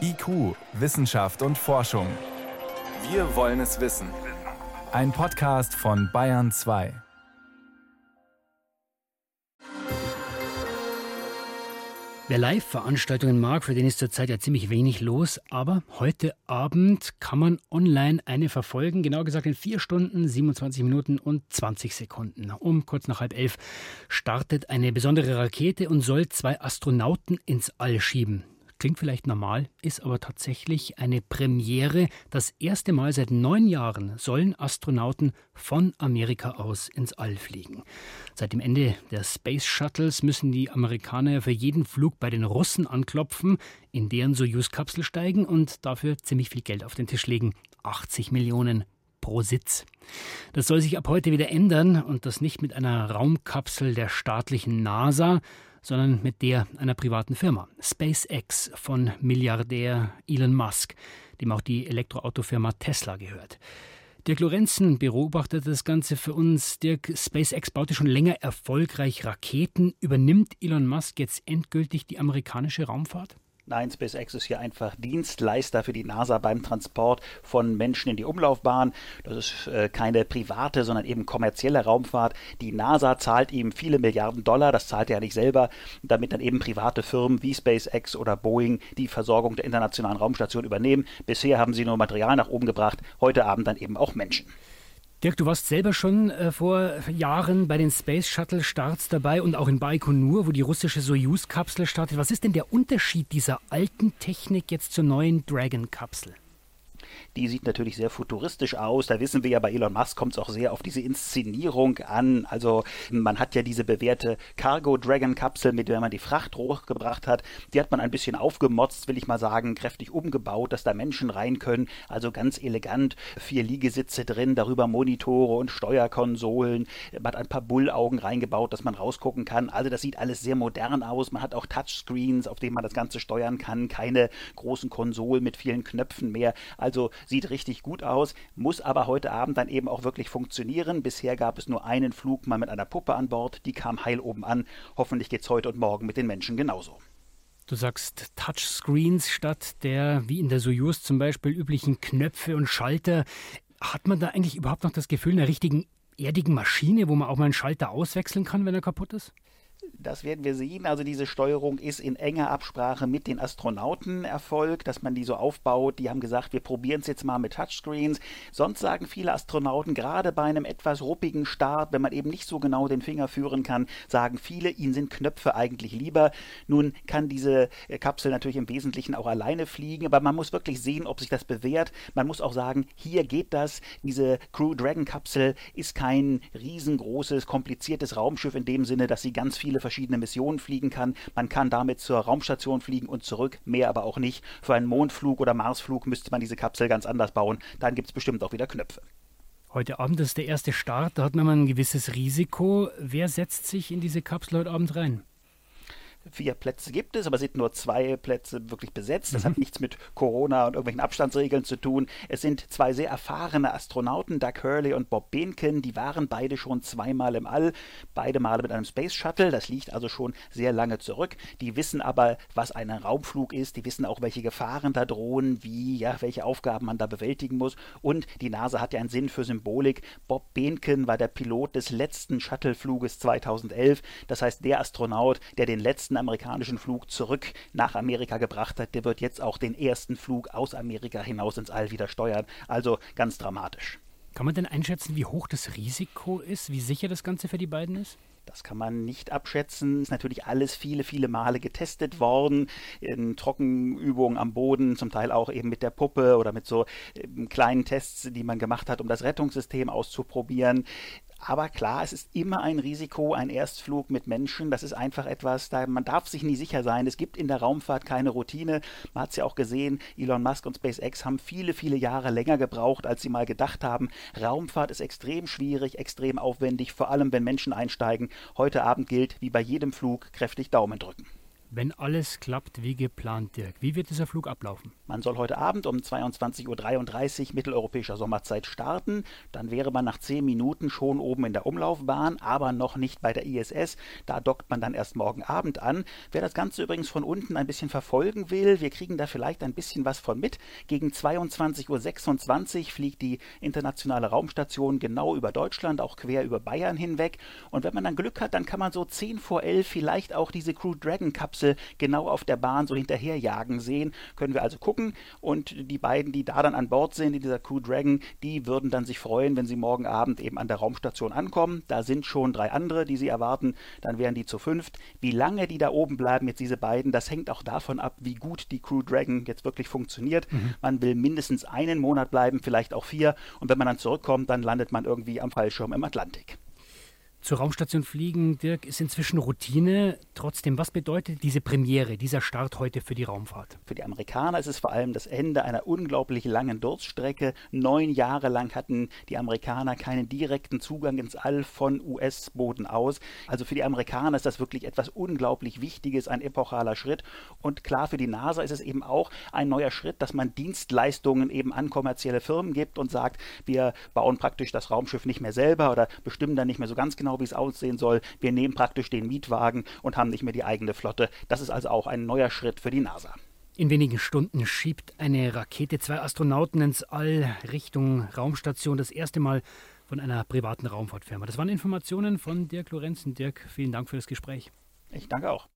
IQ, Wissenschaft und Forschung. Wir wollen es wissen. Ein Podcast von Bayern 2. Wer Live-Veranstaltungen mag, für den ist zurzeit ja ziemlich wenig los. Aber heute Abend kann man online eine verfolgen. Genau gesagt in 4 Stunden, 27 Minuten und 20 Sekunden. Um kurz nach halb elf startet eine besondere Rakete und soll zwei Astronauten ins All schieben. Klingt vielleicht normal, ist aber tatsächlich eine Premiere. Das erste Mal seit neun Jahren sollen Astronauten von Amerika aus ins All fliegen. Seit dem Ende der Space Shuttles müssen die Amerikaner für jeden Flug bei den Russen anklopfen, in deren Soyuz-Kapsel steigen und dafür ziemlich viel Geld auf den Tisch legen. 80 Millionen pro Sitz. Das soll sich ab heute wieder ändern und das nicht mit einer Raumkapsel der staatlichen NASA, sondern mit der einer privaten Firma, SpaceX von Milliardär Elon Musk, dem auch die Elektroautofirma Tesla gehört. Dirk Lorenzen beobachtet das Ganze für uns. Dirk, SpaceX baute schon länger erfolgreich Raketen. Übernimmt Elon Musk jetzt endgültig die amerikanische Raumfahrt? Nein, SpaceX ist hier einfach Dienstleister für die NASA beim Transport von Menschen in die Umlaufbahn. Das ist äh, keine private, sondern eben kommerzielle Raumfahrt. Die NASA zahlt ihm viele Milliarden Dollar, das zahlt er ja nicht selber, damit dann eben private Firmen wie SpaceX oder Boeing die Versorgung der internationalen Raumstation übernehmen. Bisher haben sie nur Material nach oben gebracht, heute Abend dann eben auch Menschen. Dirk, du warst selber schon äh, vor Jahren bei den Space Shuttle Starts dabei und auch in Baikonur, wo die russische Soyuz-Kapsel startet. Was ist denn der Unterschied dieser alten Technik jetzt zur neuen Dragon-Kapsel? Die sieht natürlich sehr futuristisch aus. Da wissen wir ja, bei Elon Musk kommt es auch sehr auf diese Inszenierung an. Also man hat ja diese bewährte Cargo Dragon Kapsel, mit der man die Fracht hochgebracht hat. Die hat man ein bisschen aufgemotzt, will ich mal sagen, kräftig umgebaut, dass da Menschen rein können. Also ganz elegant. Vier Liegesitze drin, darüber Monitore und Steuerkonsolen. Man hat ein paar Bullaugen reingebaut, dass man rausgucken kann. Also das sieht alles sehr modern aus. Man hat auch Touchscreens, auf denen man das Ganze steuern kann. Keine großen Konsolen mit vielen Knöpfen mehr. Also sieht richtig gut aus, muss aber heute Abend dann eben auch wirklich funktionieren. Bisher gab es nur einen Flug mal mit einer Puppe an Bord, die kam heil oben an. Hoffentlich geht es heute und morgen mit den Menschen genauso. Du sagst Touchscreens statt der, wie in der Soyuz zum Beispiel, üblichen Knöpfe und Schalter. Hat man da eigentlich überhaupt noch das Gefühl einer richtigen erdigen Maschine, wo man auch mal einen Schalter auswechseln kann, wenn er kaputt ist? Das werden wir sehen. Also diese Steuerung ist in enger Absprache mit den Astronauten erfolgt, dass man die so aufbaut. Die haben gesagt, wir probieren es jetzt mal mit Touchscreens. Sonst sagen viele Astronauten, gerade bei einem etwas ruppigen Start, wenn man eben nicht so genau den Finger führen kann, sagen viele, ihnen sind Knöpfe eigentlich lieber. Nun kann diese äh, Kapsel natürlich im Wesentlichen auch alleine fliegen, aber man muss wirklich sehen, ob sich das bewährt. Man muss auch sagen, hier geht das. Diese Crew Dragon Kapsel ist kein riesengroßes, kompliziertes Raumschiff in dem Sinne, dass sie ganz viele verschiedene Missionen fliegen kann. Man kann damit zur Raumstation fliegen und zurück, mehr aber auch nicht. Für einen Mondflug oder Marsflug müsste man diese Kapsel ganz anders bauen. Dann gibt es bestimmt auch wieder Knöpfe. Heute Abend ist der erste Start, da hat man mal ein gewisses Risiko. Wer setzt sich in diese Kapsel heute Abend rein? Vier Plätze gibt es, aber es sind nur zwei Plätze wirklich besetzt. Das mhm. hat nichts mit Corona und irgendwelchen Abstandsregeln zu tun. Es sind zwei sehr erfahrene Astronauten, Doug Hurley und Bob Behnken. Die waren beide schon zweimal im All, beide Male mit einem Space Shuttle. Das liegt also schon sehr lange zurück. Die wissen aber, was ein Raumflug ist. Die wissen auch, welche Gefahren da drohen, wie, ja, welche Aufgaben man da bewältigen muss. Und die NASA hat ja einen Sinn für Symbolik. Bob Behnken war der Pilot des letzten Shuttlefluges 2011. Das heißt, der Astronaut, der den letzten letzten amerikanischen Flug zurück nach Amerika gebracht hat, der wird jetzt auch den ersten Flug aus Amerika hinaus ins All wieder steuern. Also ganz dramatisch. Kann man denn einschätzen, wie hoch das Risiko ist, wie sicher das Ganze für die beiden ist? Das kann man nicht abschätzen. Ist natürlich alles viele, viele Male getestet worden. In Trockenübungen am Boden, zum Teil auch eben mit der Puppe oder mit so ähm, kleinen Tests, die man gemacht hat, um das Rettungssystem auszuprobieren. Aber klar, es ist immer ein Risiko, ein Erstflug mit Menschen. Das ist einfach etwas, da man darf sich nie sicher sein. Es gibt in der Raumfahrt keine Routine. Man hat es ja auch gesehen, Elon Musk und SpaceX haben viele, viele Jahre länger gebraucht, als sie mal gedacht haben. Raumfahrt ist extrem schwierig, extrem aufwendig, vor allem wenn Menschen einsteigen. Heute Abend gilt, wie bei jedem Flug, kräftig Daumen drücken. Wenn alles klappt wie geplant, Dirk. Wie wird dieser Flug ablaufen? Man soll heute Abend um 22.33 Uhr mitteleuropäischer Sommerzeit starten. Dann wäre man nach zehn Minuten schon oben in der Umlaufbahn, aber noch nicht bei der ISS. Da dockt man dann erst morgen Abend an. Wer das Ganze übrigens von unten ein bisschen verfolgen will, wir kriegen da vielleicht ein bisschen was von mit. Gegen 22.26 Uhr fliegt die internationale Raumstation genau über Deutschland, auch quer über Bayern hinweg. Und wenn man dann Glück hat, dann kann man so 10 vor 11 vielleicht auch diese Crew Dragon Kapsel Kapsel genau auf der Bahn so hinterherjagen sehen. Können wir also gucken. Und die beiden, die da dann an Bord sind, in dieser Crew Dragon, die würden dann sich freuen, wenn sie morgen Abend eben an der Raumstation ankommen. Da sind schon drei andere, die sie erwarten. Dann wären die zu fünft. Wie lange die da oben bleiben, jetzt diese beiden, das hängt auch davon ab, wie gut die Crew Dragon jetzt wirklich funktioniert. Mhm. Man will mindestens einen Monat bleiben, vielleicht auch vier. Und wenn man dann zurückkommt, dann landet man irgendwie am Fallschirm im Atlantik. Zur Raumstation fliegen, Dirk, ist inzwischen Routine. Trotzdem, was bedeutet diese Premiere, dieser Start heute für die Raumfahrt? Für die Amerikaner ist es vor allem das Ende einer unglaublich langen Durststrecke. Neun Jahre lang hatten die Amerikaner keinen direkten Zugang ins All von US-Boden aus. Also für die Amerikaner ist das wirklich etwas unglaublich Wichtiges, ein epochaler Schritt. Und klar, für die NASA ist es eben auch ein neuer Schritt, dass man Dienstleistungen eben an kommerzielle Firmen gibt und sagt, wir bauen praktisch das Raumschiff nicht mehr selber oder bestimmen dann nicht mehr so ganz genau, genau, wie es aussehen soll. Wir nehmen praktisch den Mietwagen und haben nicht mehr die eigene Flotte. Das ist also auch ein neuer Schritt für die NASA. In wenigen Stunden schiebt eine Rakete zwei Astronauten ins All Richtung Raumstation. Das erste Mal von einer privaten Raumfahrtfirma. Das waren Informationen von Dirk Lorenzen. Dirk, vielen Dank für das Gespräch. Ich danke auch.